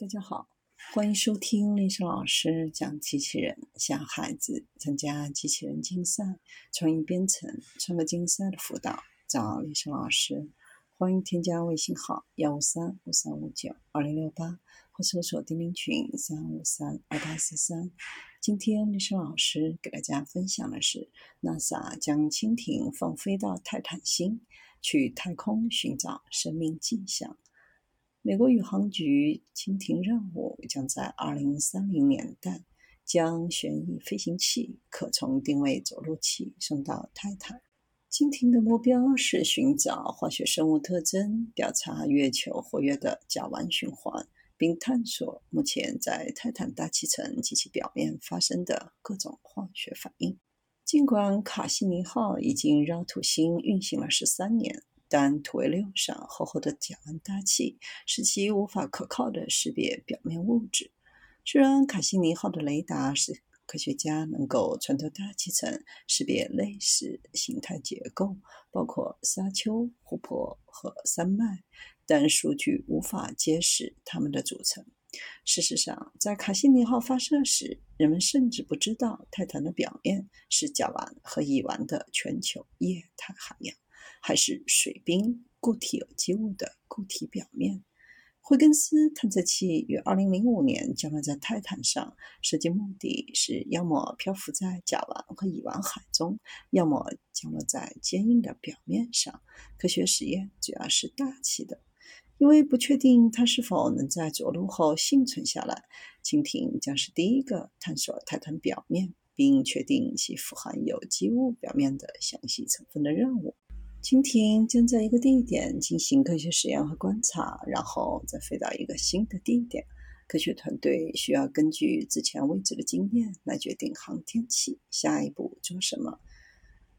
大家好，欢迎收听丽莎老师讲机器人，小孩子参加机器人竞赛、创意编程、创客竞赛的辅导，找丽莎老师。欢迎添加微信号幺五三五三五九二零六八，或搜索钉钉群三五三二八四三。今天丽莎老师给大家分享的是，NASA 将蜻蜓放飞到泰坦星，去太空寻找生命迹象。美国宇航局蜻蜓任务将在2030年代将旋翼飞行器可从定位着陆器送到泰坦。蜻蜓的目标是寻找化学生物特征，调查月球活跃的甲烷循环，并探索目前在泰坦大气层及其表面发生的各种化学反应。尽管卡西尼号已经绕土星运行了十三年。但土卫六上厚厚的甲烷大气使其无法可靠地识别表面物质。虽然卡西尼号的雷达使科学家能够穿透大气层识别类似形态结构，包括沙丘、湖泊和山脉，但数据无法揭示它们的组成。事实上，在卡西尼号发射时，人们甚至不知道泰坦的表面是甲烷和乙烷的全球液态海洋。还是水冰固体有机物的固体表面。惠更斯探测器于2005年降落在泰坦上，设计目的是要么漂浮在甲烷和乙烷海中，要么降落在坚硬的表面上。科学实验主要是大气的，因为不确定它是否能在着陆后幸存下来。蜻蜓将是第一个探索泰坦表面并确定其富含有机物表面的详细成分的任务。蜻蜓将在一个地点进行科学实验和观察，然后再飞到一个新的地点。科学团队需要根据之前未知的经验来决定航天器下一步做什么。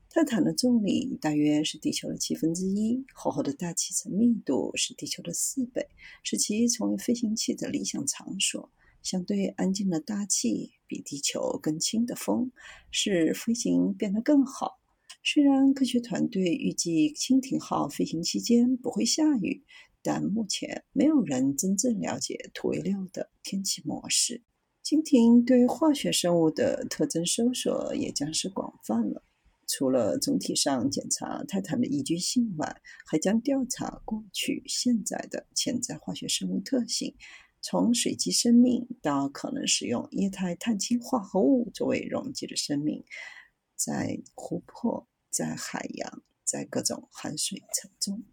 泰坦的重力大约是地球的七分之一，厚厚的大气层密度是地球的四倍，使其成为飞行器的理想场所。相对安静的大气，比地球更轻的风，使飞行变得更好。虽然科学团队预计蜻蜓号飞行期间不会下雨，但目前没有人真正了解土卫六的天气模式。蜻蜓对化学生物的特征搜索也将是广泛了。除了总体上检查泰坦的宜居性外，还将调查过去、现在的潜在化学生物特性，从水基生命到可能使用液态碳氢化合物作为溶剂的生命，在湖泊。在海洋，在各种含水层中。